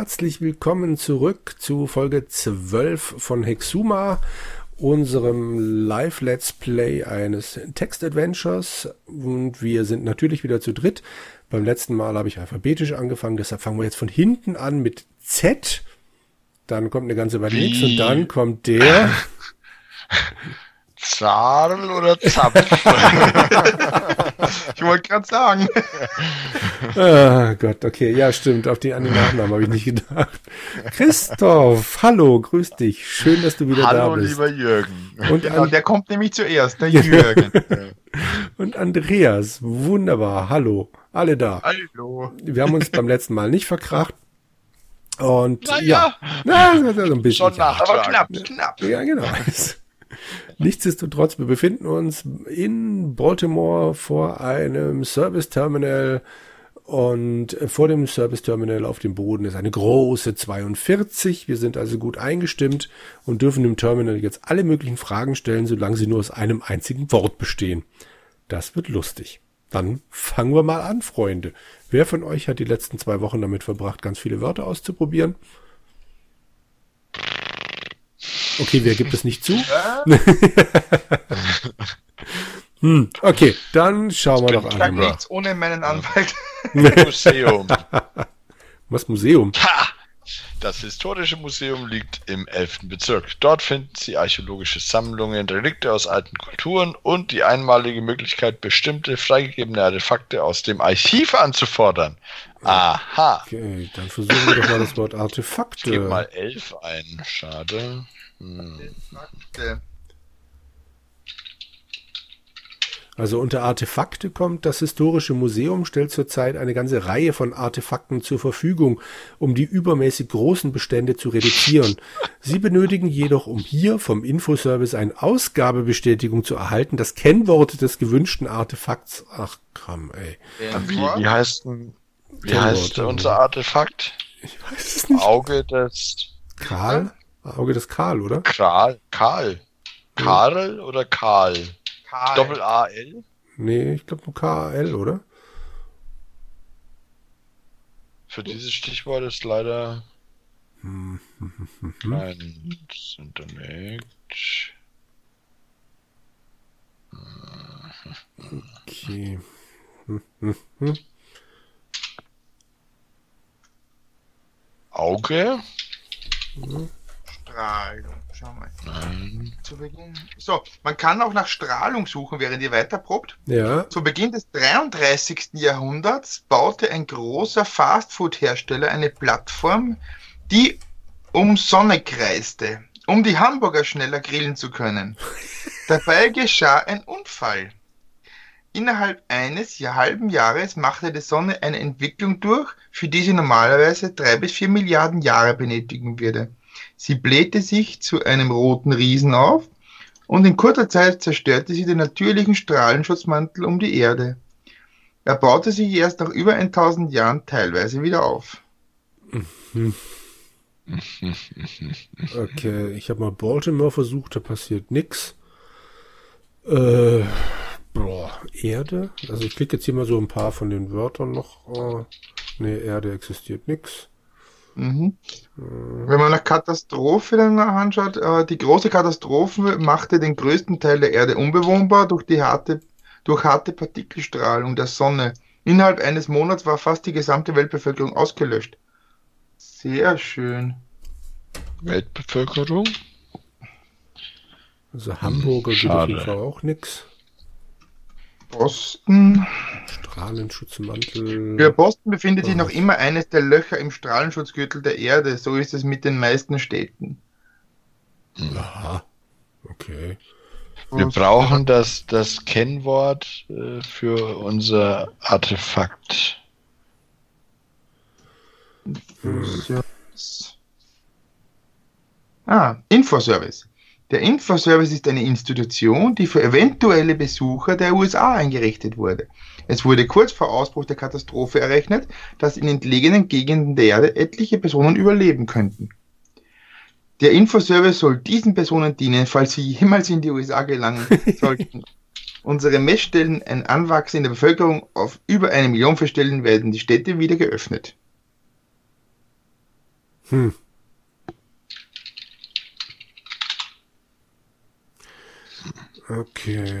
Herzlich willkommen zurück zu Folge 12 von Hexuma, unserem Live-Let's Play eines Text-Adventures. Und wir sind natürlich wieder zu dritt. Beim letzten Mal habe ich alphabetisch angefangen, deshalb fangen wir jetzt von hinten an mit Z. Dann kommt eine ganze Weile nichts und dann kommt der. Zadel oder Zapf? ich wollte gerade sagen. Ah Gott, okay, ja stimmt, auf die, an den Nachnamen habe ich nicht gedacht. Christoph, hallo, grüß dich, schön, dass du wieder Hallo, da bist. lieber Jürgen. Und, Genau, der kommt nämlich zuerst, der Jürgen. und Andreas, wunderbar, hallo, alle da. Hallo. Wir haben uns beim letzten Mal nicht verkracht. Und Na ja, ja. na, so ein bisschen. Schon nach. Aber knapp, knapp. Ja, genau. Nichtsdestotrotz, wir befinden uns in Baltimore vor einem Service Terminal und vor dem Service Terminal auf dem Boden ist eine große 42. Wir sind also gut eingestimmt und dürfen dem Terminal jetzt alle möglichen Fragen stellen, solange sie nur aus einem einzigen Wort bestehen. Das wird lustig. Dann fangen wir mal an, Freunde. Wer von euch hat die letzten zwei Wochen damit verbracht, ganz viele Wörter auszuprobieren? Okay, wer gibt es nicht zu? hm, okay, dann schauen wir doch an. nichts ohne meinen Anwalt. Museum. Was Museum? Ha! Das historische Museum liegt im 11. Bezirk. Dort finden Sie archäologische Sammlungen, Relikte aus alten Kulturen und die einmalige Möglichkeit, bestimmte freigegebene Artefakte aus dem Archiv anzufordern. Aha. Okay, dann versuchen wir doch mal das Wort Ich gebe Artefakte. mal 11 ein. Schade. Hm. Also unter Artefakte kommt, das Historische Museum stellt zurzeit eine ganze Reihe von Artefakten zur Verfügung, um die übermäßig großen Bestände zu reduzieren. Sie benötigen jedoch, um hier vom Infoservice eine Ausgabebestätigung zu erhalten, das Kennwort des gewünschten Artefakts. Ach komm, ey. Wie, wie heißt denn, wie heißt ja. unser Artefakt? Ich weiß es nicht. Auge des Karl? Auge des Karl, oder? Kral, Karl. Karl oder Karl? Karl. Doppel A L? Nee, ich glaube nur K-A-L, oder? Für dieses Stichwort ist leider Hm. kein Internet. Okay. Hm, hm, hm. Auge? Strahlung. Schau mal. Nein. Zu Beginn. So, man kann auch nach Strahlung suchen, während ihr weiterprobt. Ja, Zu Beginn des 33. Jahrhunderts baute ein großer Fastfood-Hersteller eine Plattform, die um Sonne kreiste, um die Hamburger schneller grillen zu können. Dabei geschah ein Unfall. Innerhalb eines Jahr, halben Jahres machte die Sonne eine Entwicklung durch, für die sie normalerweise drei bis vier Milliarden Jahre benötigen würde. Sie blähte sich zu einem roten Riesen auf und in kurzer Zeit zerstörte sie den natürlichen Strahlenschutzmantel um die Erde. Er baute sich erst nach über 1000 Jahren teilweise wieder auf. okay. Ich habe mal Baltimore versucht, da passiert nix. Äh, boah, Erde? Also ich klicke jetzt hier mal so ein paar von den Wörtern noch. Äh, nee, Erde existiert nix. Mhm. Wenn man nach Katastrophe dann anschaut, äh, die große Katastrophe machte den größten Teil der Erde unbewohnbar durch die harte, durch harte Partikelstrahlung der Sonne. Innerhalb eines Monats war fast die gesamte Weltbevölkerung ausgelöscht. Sehr schön. Weltbevölkerung? Also Hamburger Schade. jeden Fall auch nix. Boston. Strahlenschutzmantel. Für Boston befindet sich Ja. noch immer eines der Löcher im Strahlenschutzgürtel der Erde. So ist es mit den meisten Städten. Aha. Okay. Wir brauchen das, das Kennwort äh, für unser Artefakt. Infoservice. Ah, Infoservice. Der Infoservice ist eine Institution, die für eventuelle Besucher der USA eingerichtet wurde. Es wurde kurz vor Ausbruch der Katastrophe errechnet, dass in entlegenen Gegenden der Erde etliche Personen überleben könnten. Der Infoservice soll diesen Personen dienen, falls sie jemals in die USA gelangen sollten. Unsere Messstellen, ein Anwachsen in der Bevölkerung auf über eine Million feststellen, werden die Städte wieder geöffnet. Hm. Okay.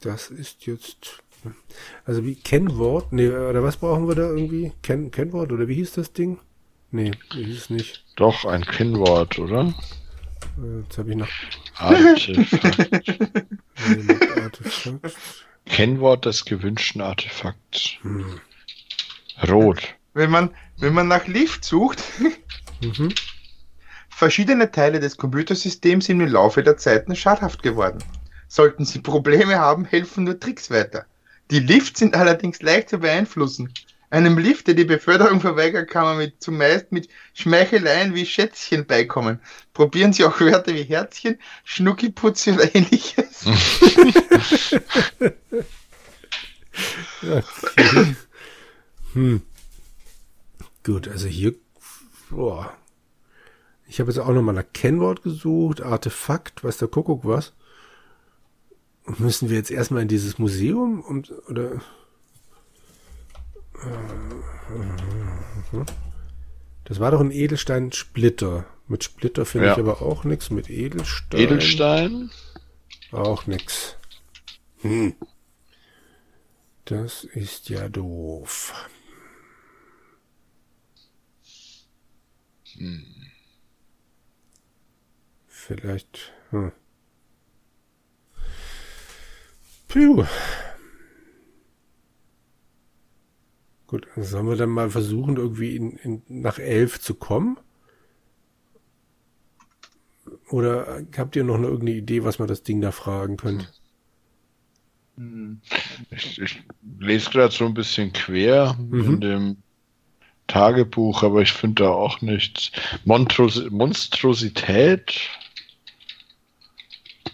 Das ist jetzt. Also wie Kennwort? Nee, oder was brauchen wir da irgendwie? Ken Kennwort oder wie hieß das Ding? Nee, wie hieß es nicht. Doch, ein Kennwort, oder? Äh, Jetzt habe ich noch. Artefakt. Artefakt. Kennwort des gewünschten Artefakts. Hm. Rot. Wenn man, wenn man nach Lift sucht, Mhm. Verschiedene Teile des Computersystems sind im Laufe der Zeiten schadhaft geworden. Sollten Sie Probleme haben, helfen nur Tricks weiter. Die Lifts sind allerdings leicht zu beeinflussen. Einem Lift, der die Beförderung verweigert, kann man mit, zumeist mit Schmeicheleien wie Schätzchen beikommen. Probieren Sie auch Wörter wie Herzchen, Schnuckiputzi oder ähnliches. Okay. Hm. Gut, also hier. Boah. Ich habe jetzt auch nochmal nach Kennwort gesucht, Artefakt, weiß der Kuckuck was. Müssen wir jetzt erstmal in dieses Museum und oder. Das war doch ein Edelstein-Splitter. Mit Splitter finde Ja. ich aber auch nichts. Mit Edelstein. Edelstein. Auch nix. Hm. Das ist ja doof. Vielleicht. Hm. Puh. Gut, dann sollen wir dann mal versuchen, irgendwie in, in, nach elf zu kommen? Oder habt ihr noch eine, irgendeine Idee, was man das Ding da fragen könnte? Ich, ich lese gerade so ein bisschen quer Mhm. in dem Tagebuch, aber ich finde da auch nichts. Montros Monstrosität.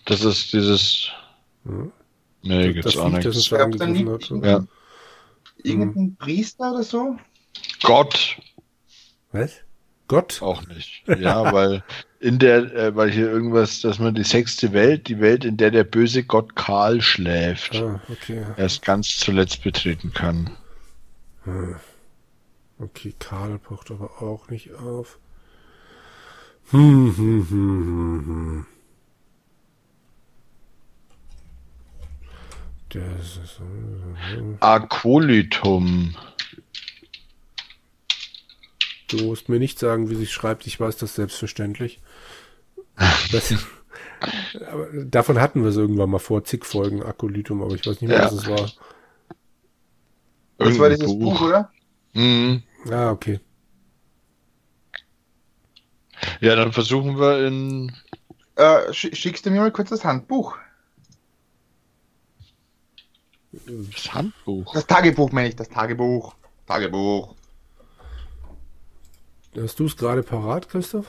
Das ist dieses. Hm? Nee, gibt's das auch das nichts. uns da nicht- hat. Ja. Irgendein Priester oder so? Gott Was? Gott? auch nicht. Ja, weil in der, äh, weil hier irgendwas, dass man die sechste Welt, die Welt, in der der böse Gott Karl schläft, Ah, okay. erst ganz zuletzt betreten kann. Hm. Okay, Karl pocht aber auch nicht auf. Hm, hm, hm, hm, hm. Das ist. Acolitum. Du musst mir nicht sagen, wie sich schreibt. Ich weiß das selbstverständlich. Das, aber davon hatten wir es irgendwann mal vor zig Folgen Akolytum, aber ich weiß nicht mehr, Ja. was es war. Das war dieses Buch, oder? Mhm. Ah, okay. Ja, dann versuchen wir in. Äh, sch schickst du mir mal kurz das Handbuch? Das Handbuch. Das Tagebuch meine ich, das Tagebuch. Tagebuch. Hast du es gerade parat, Christoph?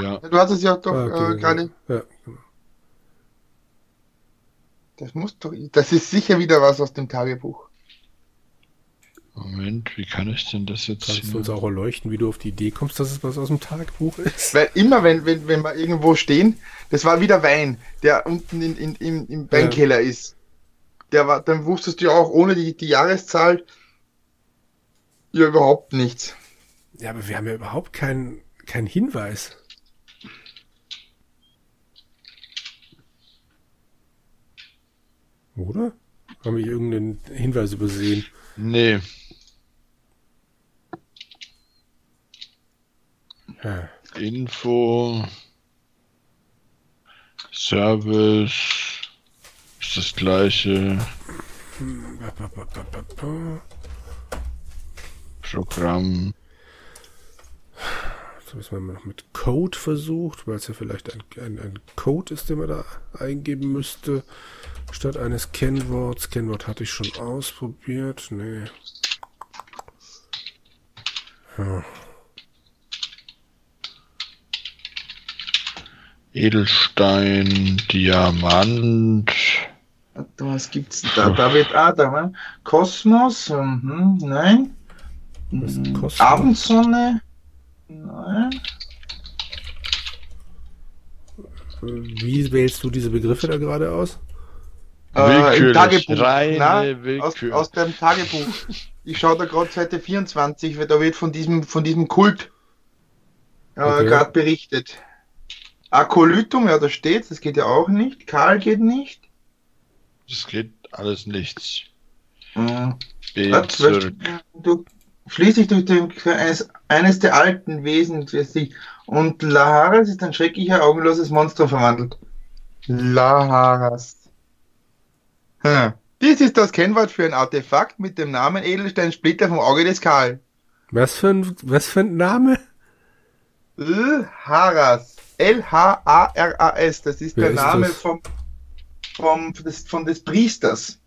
Ja. Du hast es ja doch Ah, okay, äh, gerade. Ja, genau. Das muss doch. Das ist sicher wieder was aus dem Tagebuch. Moment, wie kann ich denn das jetzt? Kannst du uns auch erleuchten, wie du auf die Idee kommst, dass es was aus dem Tagebuch ist? Weil immer, wenn, wenn, wenn wir irgendwo stehen, das war wieder Wein, der unten in, in, im, im Weinkeller ist. Der war, dann wusstest du ja auch ohne die, die Jahreszahl ja überhaupt nichts. Ja, aber wir haben ja überhaupt keinen keinen Hinweis. Oder? Haben wir irgendeinen Hinweis übersehen? Nee. Ja. Info. Service. Ist das gleiche. Programm. Jetzt müssen wir noch mit Code versucht, weil es ja vielleicht ein, ein, ein Code ist, den man da eingeben müsste. Statt eines Kennworts. Kennwort hatte ich schon ausprobiert. Nee. Ja. Edelstein, Diamant. Was gibt's denn da? Da wird, ah, da war Kosmos, mhm, nein. Mhm, Kosmos? Abendsonne, nein. Wie wählst du diese Begriffe da gerade aus? Äh, im Willkürlich, Tagebuch, reine na, aus, aus dem Tagebuch. Ich schaue da gerade Seite 24, weil da wird von diesem, von diesem Kult äh, Okay. gerade berichtet. Akolytum, ja, da steht, das geht ja auch nicht. Karl geht nicht. Das geht alles nichts. Mhm. Du, schließlich durch den, eines, eines der alten Wesen schließlich. Und Laharas ist ein schrecklicher, augenloses Monster verwandelt. Laharas. Hm. Dies ist das Kennwort für ein Artefakt mit dem Namen Edelsteinsplitter vom Auge des Karl. Was für ein, was für ein Name? L-Haras. L-H-A-R-A-S. Das ist Wer der ist Name das? vom, vom, des, von des Priesters.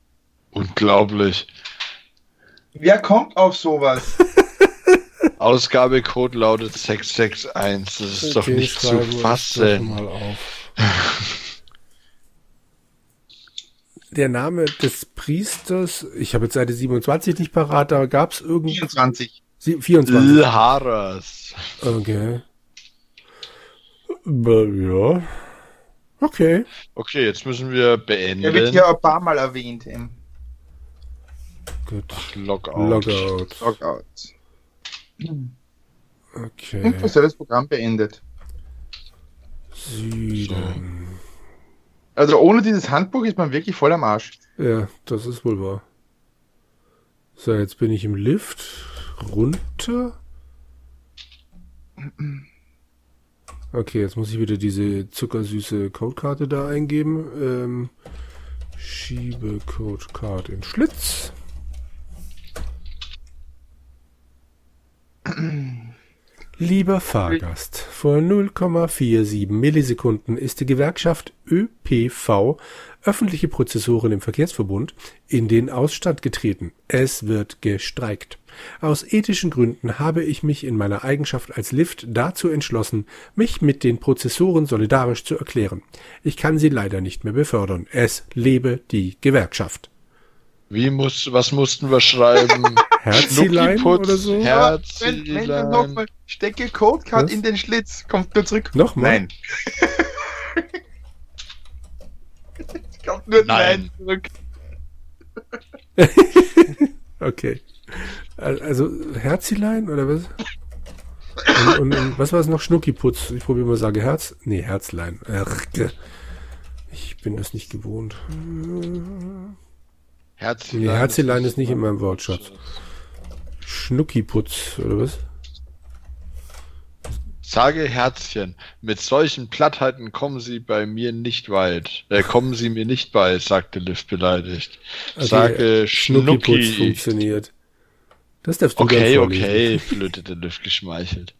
Unglaublich. Wer kommt auf sowas? Ausgabecode lautet 661. Das ist doch Okay, nicht zu doch fassen. Mal auf. Der Name des Priesters, ich habe jetzt Seite 27 nicht parat, da gab es irgendwie 24. Sie- 24. Lharas. Okay. Äh, Ja. Okay. Okay, jetzt müssen wir Er wird beenden. hier ein paar Mal erwähnt. Im Gut. Logout. Logout. Logout. Okay. Und was soll das Programm beendet? Süden. Also ohne dieses Handbuch ist man wirklich voll am Arsch. Ja, das ist wohl wahr. So, jetzt bin ich im Lift. Runter. Okay, jetzt muss ich wieder diese zuckersüße Codekarte da eingeben. Ähm, schiebe Codecard in Schlitz. Lieber Fahrgast, vor 0,47 Millisekunden ist die Gewerkschaft ÖPV öffentliche Prozessoren im Verkehrsverbund in den Ausstand getreten. Es wird gestreikt. Aus ethischen Gründen habe ich mich in meiner Eigenschaft als Lift dazu entschlossen, mich mit den Prozessoren solidarisch zu erklären. Ich kann sie leider nicht mehr befördern. Es lebe die Gewerkschaft. Wie muss, was mussten wir schreiben? Herzilein Schnuckiputz, oder so? Aber wenn, wenn du Herzilein. nochmal stecke Codecard Was? in den Schlitz, kommt nur zurück. Nochmal? Nein. kommt nur Nein. Nein zurück. Okay. Al- Also Herzilein oder was? Und, und, und was war es noch? Schnuckiputz. Ich probiere mal sage Herz. Nee, Herzlein. Ich bin das nicht gewohnt. Herzilein, Nee, Herzilein ist nicht in meinem Wortschatz. Schnuckiputz oder was? Sage Herzchen, mit solchen Plattheiten kommen Sie bei mir nicht weit. Äh, kommen Sie mir nicht bei, sagte Liv beleidigt. Sage Schnuckiputz Schnucki. funktioniert. Das darfst du Okay, okay, flötete Liv geschmeichelt.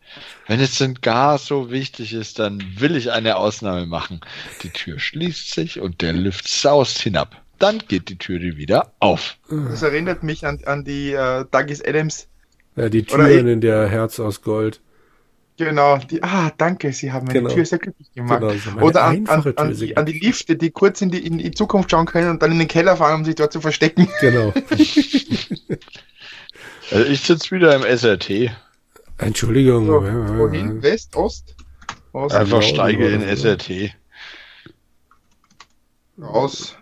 Wenn es denn gar so wichtig ist, dann will ich eine Ausnahme machen. Die Tür schließt sich und der Lift saust hinab. Dann geht die Türe wieder auf. Das erinnert mich an, an die äh, Douglas Adams. Ja, die Türen in der Herz aus Gold. Genau, die, ah, danke, Sie haben meine Genau. Tür sehr glücklich gemacht. Genau, Oder an, an, an, die, an die Lifte, die kurz in die, in die Zukunft schauen können und dann in den Keller fahren, um sich dort zu verstecken. Genau. Also ich sitze wieder im SRT. Entschuldigung. So, wohin? West, Ost? Ost, Einfach Norden steige in. SRT. aus.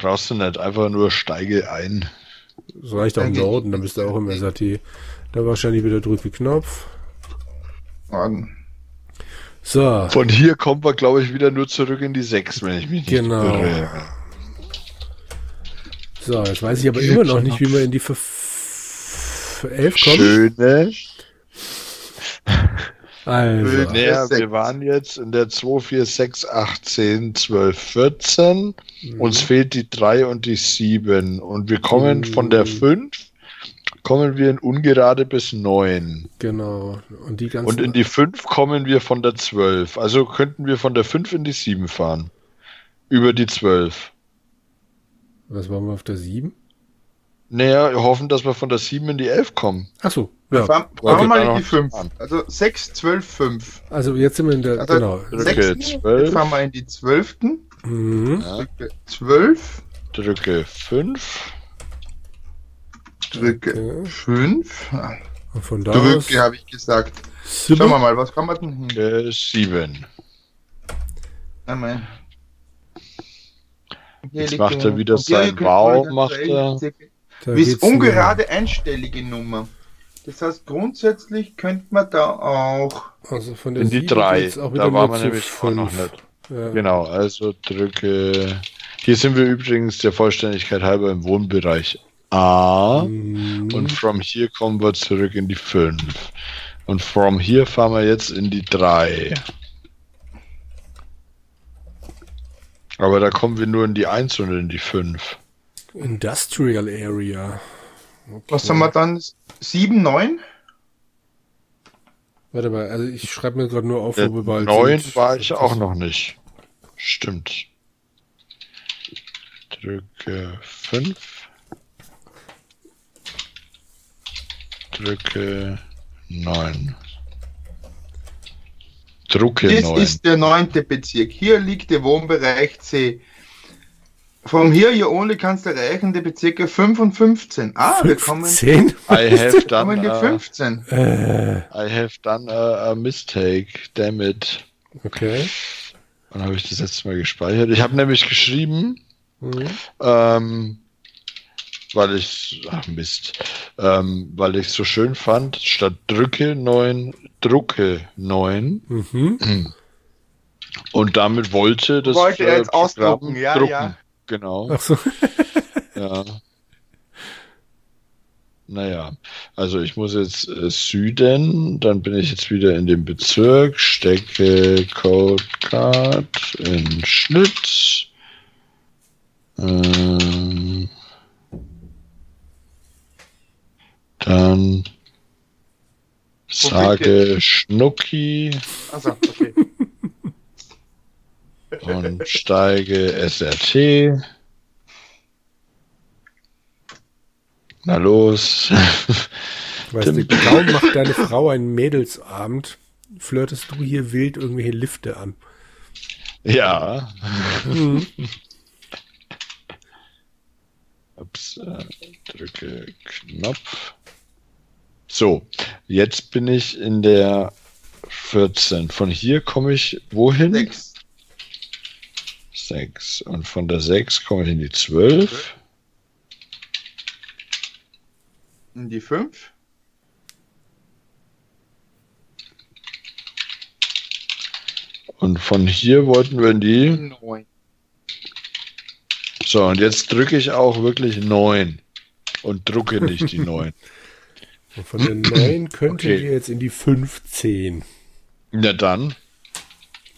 Brauchst du nicht, einfach nur steige ein. Das reicht auch im Danke. Norden, dann bist du auch im SAT. Da wahrscheinlich wieder drücke Knopf. Norden. So, Von hier kommt man, glaube ich, wieder nur zurück in die 6, wenn ich mich nicht Genau. irre. so, jetzt weiß ich aber immer noch nicht, wie man in die Ver Ver 11 kommt. Schöne. Also, Sechs. wir waren jetzt in der 2, 4, 6, 8, 10, 12, 14. Uns fehlt die 3 und die 7. Und wir kommen von der 5, kommen wir in ungerade bis 9. genau. Und die ganzen. Und in die 5 kommen wir von der 12. Also könnten wir von der 5 in die 7 fahren. Über die 12. was waren wir auf der 7? Naja, wir hoffen, dass wir von der 7 in die 11 kommen. Achso, ja. Fahren, Okay, fahren wir mal in die 5. an. Also 6, 12, 5. Also jetzt sind wir in der. Also genau. Drücke 6. 12. Jetzt fahren wir in die 12. Mhm. Ja, Drücke 12. drücke 5. Drücke Okay. 5. Und von da aus. Drücke, habe ich gesagt. Schauen wir Sieben. mal, was kann man denn hin? Drücke 7. Einmal. Hier Jetzt macht er wieder sein Wow, macht er. circa- Da Bis geht's ungerade einstellige Nummer. Das heißt, grundsätzlich könnte man da auch. Also von der In die sieben drei. geht's auch Da wir zu nämlich auch noch fünf. nicht. Ja. Genau, also drücke. Hier sind wir übrigens der Vollständigkeit halber im Wohnbereich A. Mhm. Und from here kommen wir zurück in die 5. Und from here fahren wir jetzt in die 3. Aber da kommen wir nur in die 1 und in die 5. Industrial Area. Okay. Was haben wir dann? 7, 9? Warte mal, also ich schreibe mir gerade nur auf, wo wir bald 9 sind. war ich auch noch nicht. Stimmt. Drücke 5. Drücke 9. Drucke Das 9. ist der neunte Bezirk. Hier liegt der Wohnbereich C. From here you only kannst du erreichen die Bezirke 5 und 15. Ah, wir kommen, 15? I have done, die a, 15. Äh, I have done a, a mistake. Damn it. okay. Wann habe ich das letzte Mal gespeichert? Ich habe nämlich geschrieben, Mhm. ähm, weil ich, ach Mist, ähm, weil ich so schön fand, statt drücke 9, drucke 9 Mhm. und damit wollte das Wollte er äh, jetzt Programm ausdrucken, ja, drucken. ja. Genau, Ach so. ja. Naja, also ich muss jetzt äh, Süden, dann bin ich jetzt wieder in dem Bezirk, stecke Codecard in Schnitt. Ähm, dann sage Schnucki Also, okay. Und steige SRT. Na los. Weißt du, kaum macht deine Frau einen Mädelsabend, flirtest du hier wild irgendwelche Lifte an. ja. Mhm. Ups, äh, drücke Knopf. So, jetzt bin ich in der 14. Von hier komme ich wohin? 6. 6. Und von der 6 komme ich in die 12. In die 5. Und von hier wollten wir in die. 9. So, und jetzt drücke ich auch wirklich 9. Und drucke nicht die 9. Und von der 9 könnten Okay. wir jetzt in die 15. Na dann,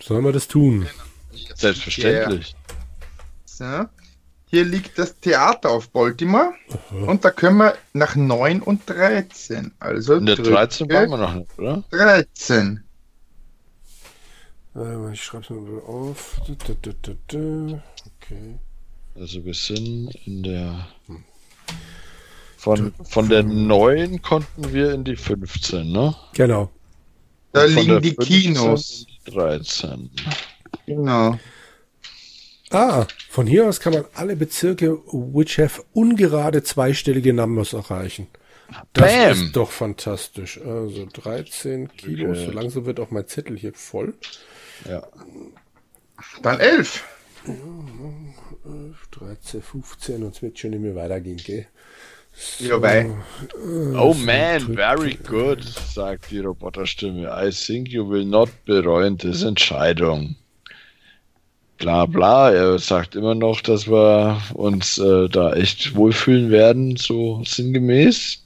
Sollen wir das tun? Selbstverständlich. So. Hier liegt das Theater auf Baltimore. Und da können wir nach 9 und 13. Also In der drücke 13 waren wir noch nicht, oder? 13. Äh, Ich schreibe es mal auf. Okay. Also wir sind in der. Von, von der 9 konnten wir in die 15, ne? Genau. Da liegen die 15 Kinos. in die 13. Genau. Ah, von hier aus kann man alle Bezirke which have ungerade zweistellige Numbers erreichen. Das Bam. ist doch fantastisch. Also 13 Kilo. So langsam wird auch mein Zettel hier voll. Ja. Dann 11. 13, 15 und es wird schon nicht mehr weitergehen, gell? Ja, weil. Oh man, very good, sagt die Roboterstimme. I think you will not bereuen diese Entscheidung. Bla bla, er sagt immer noch, dass wir uns äh, da echt wohlfühlen werden, so sinngemäß.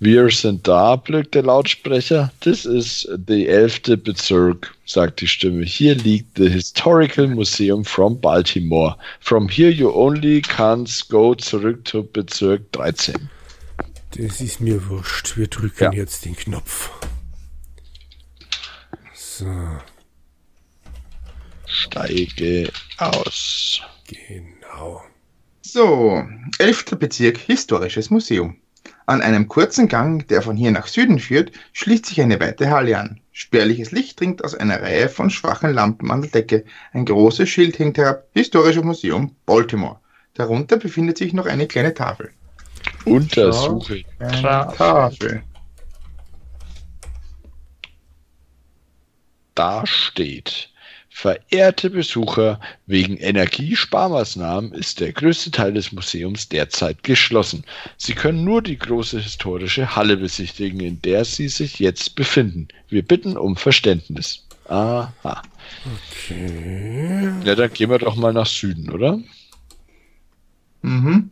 Wir sind da, blökt der Lautsprecher. Das ist der elfte Bezirk, sagt die Stimme. Hier liegt the Historical Museum from Baltimore. From here you only can't go zurück to Bezirk 13. Das ist mir wurscht. Wir drücken Ja. jetzt den Knopf. So, Steige aus. genau. So, 11. Bezirk, Historisches Museum. An einem kurzen Gang, der von hier nach Süden führt, schließt sich eine weite Halle an. Spärliches Licht dringt aus einer Reihe von schwachen Lampen an der Decke. Ein großes Schild hängt herab, Historisches Museum, Baltimore. Darunter befindet sich noch eine kleine Tafel. Untersuche. Tafel. Tafel. Da steht Verehrte Besucher, wegen Energiesparmaßnahmen ist der größte Teil des Museums derzeit geschlossen. Sie können nur die große historische Halle besichtigen, in der Sie sich jetzt befinden. Wir bitten um Verständnis. Aha. Okay. Ja, dann gehen wir doch mal nach Süden, oder? Mhm.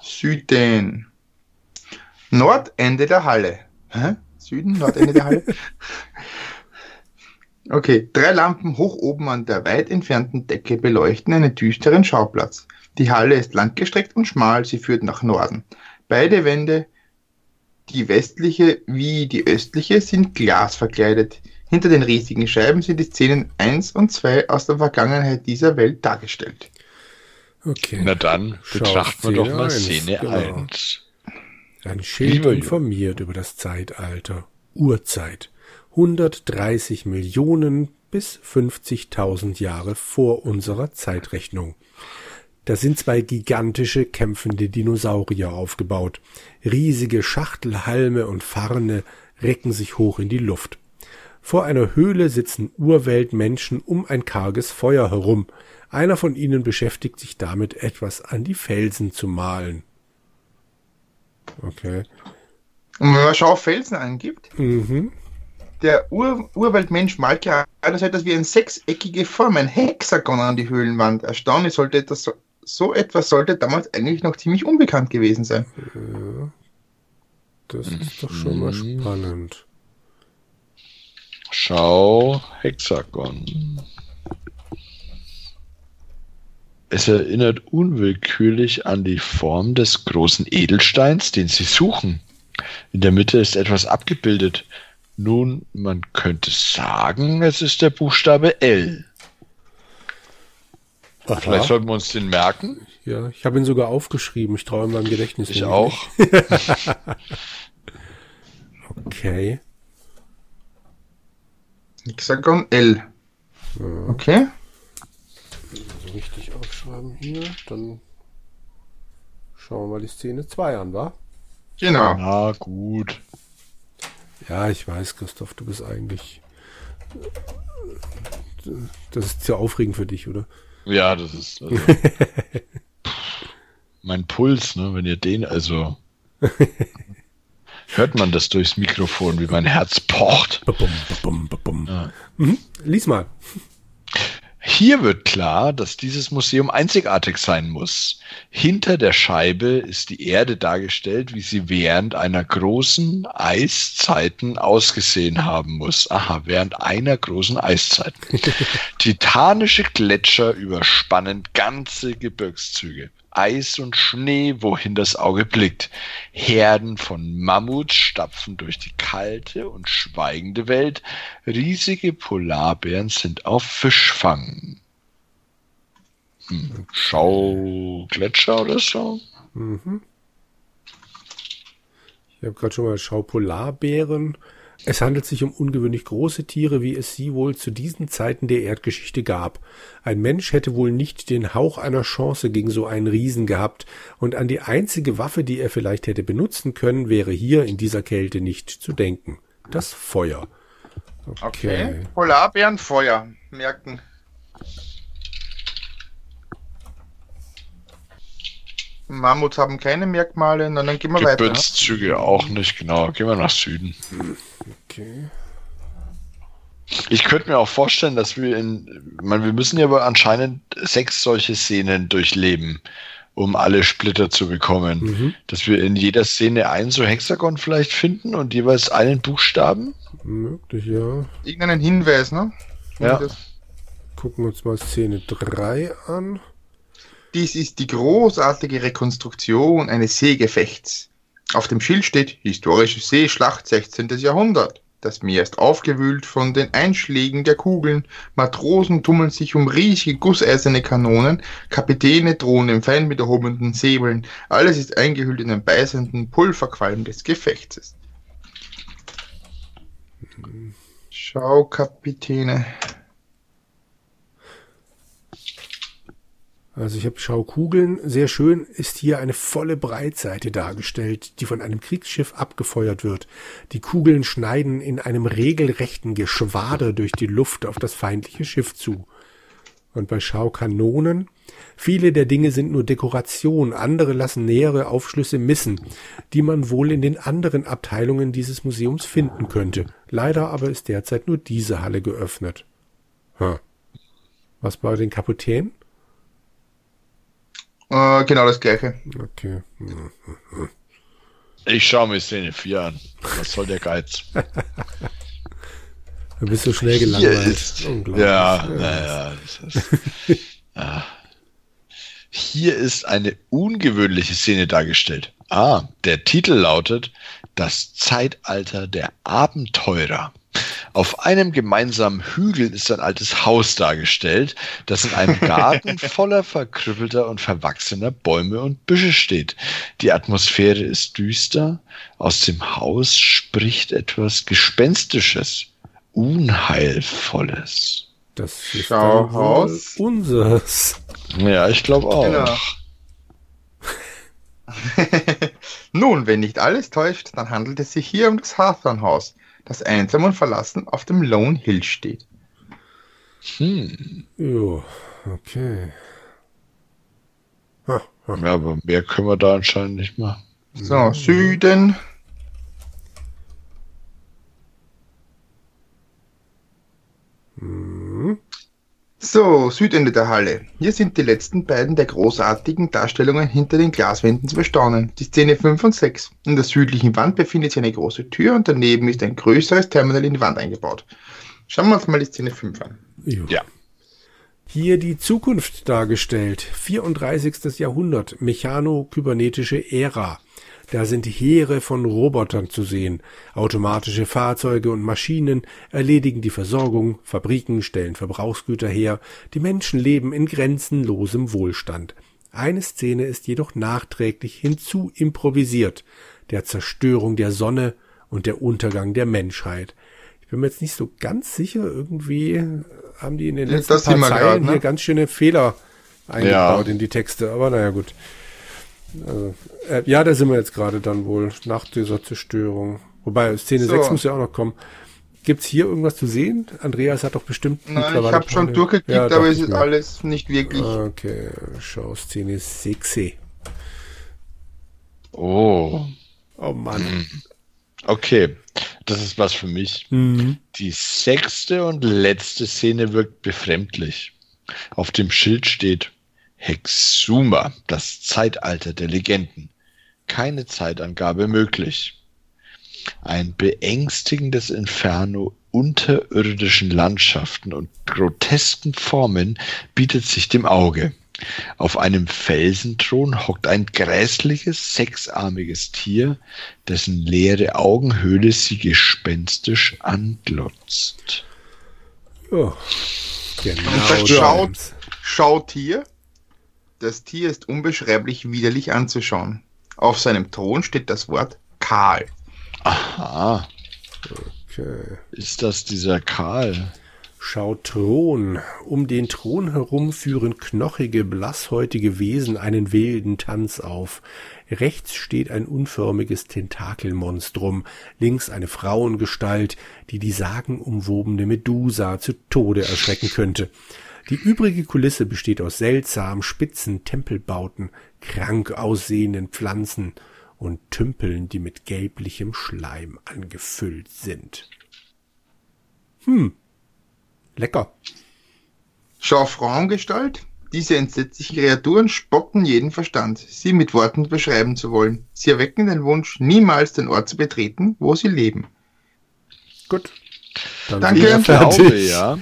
Süden. Nordende der Halle. Hä? Süden, Nordende der Halle? Okay, drei Lampen hoch oben an der weit entfernten Decke beleuchten einen düsteren Schauplatz. Die Halle ist langgestreckt und schmal, sie führt nach Norden. Beide Wände, die westliche wie die östliche, sind glasverkleidet. Hinter den riesigen Scheiben sind die Szenen 1 und 2 aus der Vergangenheit dieser Welt dargestellt. Okay. Na dann betrachten wir doch mal Szene genau. 1. Ein Schild informiert über das Zeitalter. Urzeit. 130 Millionen bis 50.000 Jahre vor unserer Zeitrechnung. Da sind zwei gigantische kämpfende Dinosaurier aufgebaut. Riesige Schachtelhalme und Farne recken sich hoch in die Luft. Vor einer Höhle sitzen Urweltmenschen um ein karges Feuer herum. Einer von ihnen beschäftigt sich damit, etwas an die Felsen zu malen. Okay. Und wenn man Schau Felsen angibt, Mhm. der Ur Urweltmensch malt gerade etwas wie eine sechseckige Form, ein Hexagon an die Höhlenwand. Erstaunlich sollte etwas so, so etwas sollte damals eigentlich noch ziemlich unbekannt gewesen sein. Das ist doch schon mal Mhm. spannend. Schau Hexagon. Es erinnert unwillkürlich an die Form des großen Edelsteins, den Sie suchen. In der Mitte ist etwas abgebildet. Nun, man könnte sagen, es ist der Buchstabe L. Vielleicht Aha. sollten wir uns den merken. Ja, ich habe ihn sogar aufgeschrieben. Ich traue meinem Gedächtnis. Ich auch. Okay. Hexagon L. Okay. Richtig aufschreiben hier. Dann schauen wir mal die Szene 2 an, wa? Genau. Na gut. Ja, ich weiß, Christoph, du bist eigentlich. Das ist sehr aufregend für dich, oder? Ja, das ist also, mein Puls, ne? Wenn ihr den, also hört man das durchs Mikrofon, wie mein Herz pocht. Babum, babum, babum. Ja. Mhm. Lies mal. Hier wird klar, dass dieses Museum einzigartig sein muss. Hinter der Scheibe ist die Erde dargestellt, wie sie während einer großen Eiszeiten ausgesehen haben muss. Aha, während einer großen Eiszeit. Titanische Gletscher überspannen ganze Gebirgszüge. Eis und Schnee, wohin das Auge blickt. Herden von Mammuts stapfen durch die kalte und schweigende Welt. Riesige Polarbären sind auf Fischfang. Hm. Schau Gletscher oder so? Mhm. Ich habe gerade schon mal Schau Polarbären. Es handelt sich um ungewöhnlich große Tiere, wie es sie wohl zu diesen Zeiten der Erdgeschichte gab. Ein Mensch hätte wohl nicht den Hauch einer Chance gegen so einen Riesen gehabt, und an die einzige Waffe, die er vielleicht hätte benutzen können, wäre hier in dieser Kälte nicht zu denken. Das Feuer. Okay. Polarbären Feuer. Merken. Mammuts haben keine Merkmale, na, dann gehen wir weiter. Ne? Gebirgszüge auch nicht, genau. Gehen wir nach Süden. Okay. Ich könnte mir auch vorstellen, dass wir in, meine, wir müssen ja aber anscheinend sechs solche Szenen durchleben, um alle Splitter zu bekommen. Mhm. Dass wir in jeder Szene ein so Hexagon vielleicht finden und jeweils einen Buchstaben. Möglich, ja. Irgendeinen Hinweis, ne? Ja. Gucken wir uns mal Szene 3 an. Dies ist die großartige Rekonstruktion eines Seegefechts. Auf dem Schild steht Historische Seeschlacht 16. Jahrhundert. Das Meer ist aufgewühlt von den Einschlägen der Kugeln, Matrosen tummeln sich um riesige gusseiserne Kanonen, Kapitäne drohen im Feind mit erhobenen Säbeln. Alles ist eingehüllt in den beißenden Pulverqualm des Gefechtes. Schau, Kapitäne. Also ich habe Schaukugeln. Sehr schön ist hier eine volle Breitseite dargestellt, die von einem Kriegsschiff abgefeuert wird. Die Kugeln schneiden in einem regelrechten Geschwader durch die Luft auf das feindliche Schiff zu. Und bei Schaukanonen Viele der Dinge sind nur Dekoration, andere lassen nähere Aufschlüsse missen, die man wohl in den anderen Abteilungen dieses Museums finden könnte. Leider aber ist derzeit nur diese Halle geöffnet. Hm. Was bei den Kaputänen? Äh, genau das gleiche. Okay. Ich schaue mir Szene 4 an. Was soll der Geiz? Du bist so schnell Hier gelangweilt. ist. Ja, naja. Ah. Hier ist eine ungewöhnliche Szene dargestellt. Ah, der Titel lautet Das Zeitalter der Abenteurer. Auf einem gemeinsamen Hügel ist ein altes Haus dargestellt, das in einem Garten voller verkrüppelter und verwachsener Bäume und Büsche steht. Die Atmosphäre ist düster. Aus dem Haus spricht etwas Gespenstisches, Unheilvolles. Das ist Schau, dann wohl Haus. unseres. Ja, ich glaube auch. Genau. Nun, wenn nicht alles täuscht, dann handelt es sich hier um das Hawthorne-Haus, das einsam und verlassen auf dem Lone Hill steht. Hm. Jo, okay. Ha, ha. Ja, aber mehr können wir da anscheinend nicht machen. So, Süden. Hm. So, Südende der Halle. Hier sind die letzten beiden der großartigen Darstellungen hinter den Glaswänden zu bestaunen. Die Szene 5 und 6. In der südlichen Wand befindet sich eine große Tür und daneben ist ein größeres Terminal in die Wand eingebaut. Schauen wir uns mal die Szene 5 an. Ja. Hier die Zukunft dargestellt. 34. Jahrhundert, mechano-kybernetische Ära. Da sind Heere von Robotern zu sehen. Automatische Fahrzeuge und Maschinen erledigen die Versorgung, Fabriken stellen Verbrauchsgüter her, die Menschen leben in grenzenlosem Wohlstand. Eine Szene ist jedoch nachträglich hinzu improvisiert, der Zerstörung der Sonne und der Untergang der Menschheit. Ich bin mir jetzt nicht so ganz sicher, irgendwie haben die in den letzten das paar Zeilen grad, ne? hier ganz schöne Fehler eingebaut Ja. in die Texte, aber naja gut. Also, äh, ja, da sind wir jetzt gerade dann wohl nach dieser Zerstörung. Wobei Szene So. 6 muss ja auch noch kommen. Gibt's hier irgendwas zu sehen? Andreas hat doch bestimmt Nein, ich habe schon durchgeklickt, Ja, aber es ist alles nicht wirklich. Okay, schau, Szene 6. Oh. Oh Mann. Okay. Das ist was für mich. Mhm. Die sechste und letzte Szene wirkt befremdlich. Auf dem Schild steht Hexuma, das Zeitalter der Legenden. Keine Zeitangabe möglich. Ein beängstigendes Inferno unterirdischen Landschaften und grotesken Formen bietet sich dem Auge. Auf einem Felsenthron hockt ein grässliches, sechsarmiges Tier, dessen leere Augenhöhle sie gespenstisch anglotzt. Ja. Genau. Und schaut-. Schaut hier. Das Tier ist unbeschreiblich widerlich anzuschauen. Auf seinem Thron steht das Wort Karl. Aha, Okay. ist das dieser Karl? Schau Thron. Um den Thron herum führen knochige, blasshäutige Wesen einen wilden Tanz auf. Rechts steht ein unförmiges Tentakelmonstrum, links eine Frauengestalt, die die sagenumwobene Medusa zu Tode erschrecken könnte. Die übrige Kulisse besteht aus seltsam spitzen Tempelbauten, krank aussehenden Pflanzen und Tümpeln, die mit gelblichem Schleim angefüllt sind. Hm. Lecker. Schau Frauengestalt. Diese entsetzlichen Kreaturen spotten jeden Verstand, sie mit Worten beschreiben zu wollen. Sie erwecken den Wunsch, niemals den Ort zu betreten, wo sie leben. Gut. Dann Danke. Ich glaube ja.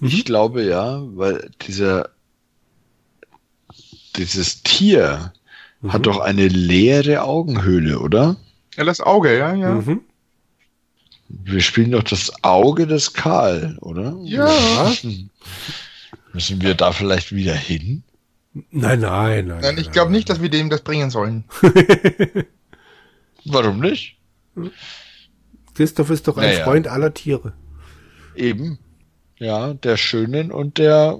Mhm. Ich glaube ja, weil dieser dieses Tier Mhm. hat doch eine leere Augenhöhle, oder? Ja, das Auge, ja, ja. Mhm. Wir spielen doch das Auge des Karl, oder? Ja. Müssen wir da vielleicht wieder hin? Nein, nein, nein. Nein, ich glaube nicht, dass wir dem das bringen sollen. Warum nicht? Christoph ist doch ein Naja. Freund aller Tiere. Eben. Ja, der Schönen und der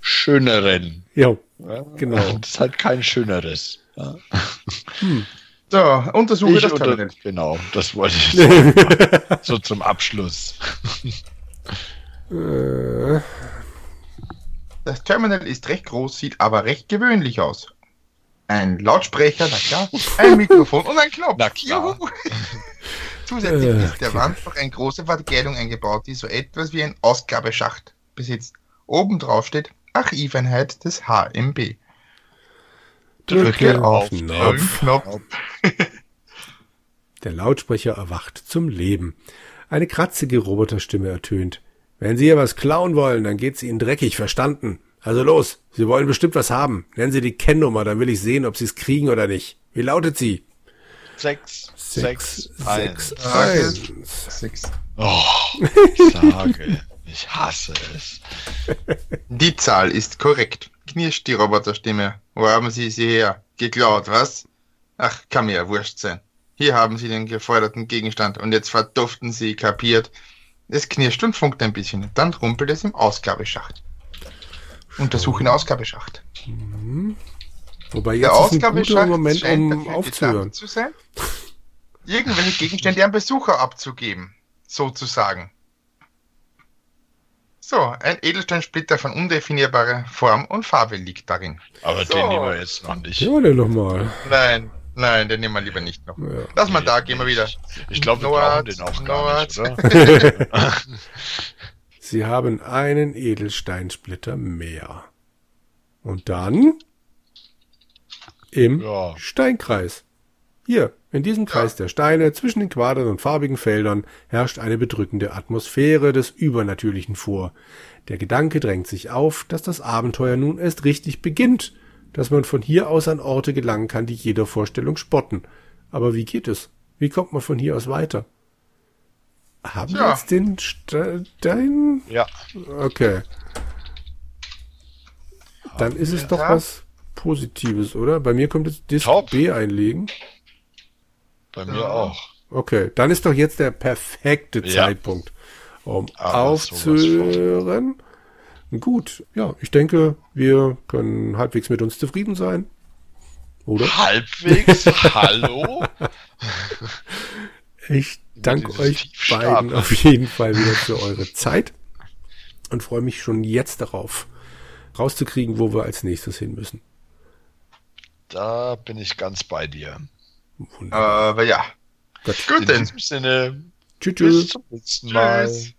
Schöneren. Ja. Ja, Genau. Das ist halt kein schöneres. Ja. So, untersuche Ich das unter- Terminal. genau, das wollte ich sagen. so zum Abschluss. Äh, Das Terminal ist recht groß, sieht aber recht gewöhnlich aus. Ein Lautsprecher, na klar, ein Mikrofon und ein Knopf. Na klar. Juhu. Zusätzlich Äh, ist der Wand noch eine große Verkleidung eingebaut, die so etwas wie ein Ausgabeschacht besitzt. Oben drauf steht Archiveinheit des HMB. Drücke auf auf Knopf. Knopf. Der Lautsprecher erwacht zum Leben. Eine kratzige Roboterstimme ertönt. Wenn Sie hier was klauen wollen, dann geht's Ihnen dreckig, verstanden? Also los, Sie wollen bestimmt was haben. Nennen Sie die Kennnummer, dann will ich sehen, ob Sie es kriegen oder nicht. Wie lautet sie? Sechs, sechs, eins. sechs, eins. Sechs. Oh, ich sage, ich hasse es. Die Zahl ist korrekt. Knirscht die Roboterstimme. Wo haben Sie sie her? Geklaut, was? Ach, kann mir ja wurscht sein. Hier haben Sie den geforderten Gegenstand und jetzt verduften Sie, kapiert. Es knirscht und funkt ein bisschen. Dann rumpelt es im Ausgabeschacht. Untersuche den Ausgabeschacht. Wobei Der jetzt ist ein guter Ausgabeschacht Moment, um aufzuhören. zu sein, irgendwelche Gegenstände an Besucher abzugeben, sozusagen. So, ein Edelsteinsplitter von undefinierbarer Form und Farbe liegt darin. Aber So. den nehmen wir jetzt noch nicht. Ja, den noch mal. Nein, nein, den nehmen wir lieber nicht noch. Ja. Lass mal da, gehen wir wieder. Ich glaube, wir brauchen den auch gar Nord. nicht, oder? Sie haben einen Edelsteinsplitter mehr. Und dann im Ja. Steinkreis. Hier, in diesem Kreis der Steine, zwischen den Quadern und farbigen Feldern, herrscht eine bedrückende Atmosphäre des Übernatürlichen vor. Der Gedanke drängt sich auf, dass das Abenteuer nun erst richtig beginnt, dass man von hier aus an Orte gelangen kann, die jeder Vorstellung spotten. Aber wie geht es? Wie kommt man von hier aus weiter? Haben wir Tja. jetzt den Stein? Ja, Okay. Dann ist es doch Ja. was Positives, oder? Bei mir kommt jetzt Disk Top. B einlegen. Bei mir Ja. auch. Okay, dann ist doch jetzt der perfekte Ja. Zeitpunkt, um Aber aufzuhören. Gut, ja, ich denke, wir können halbwegs mit uns zufrieden sein. Oder? Halbwegs, hallo? Ich danke euch beiden auf jeden Fall wieder für eure Zeit und freue mich schon jetzt darauf, rauszukriegen, wo wir als nächstes hin müssen. Da bin ich ganz bei dir. Wunderbar. Aber ja. Gut. Gut In denn. diesem Sinne, Tschüss, bis zum nächsten Mal. Tschüss.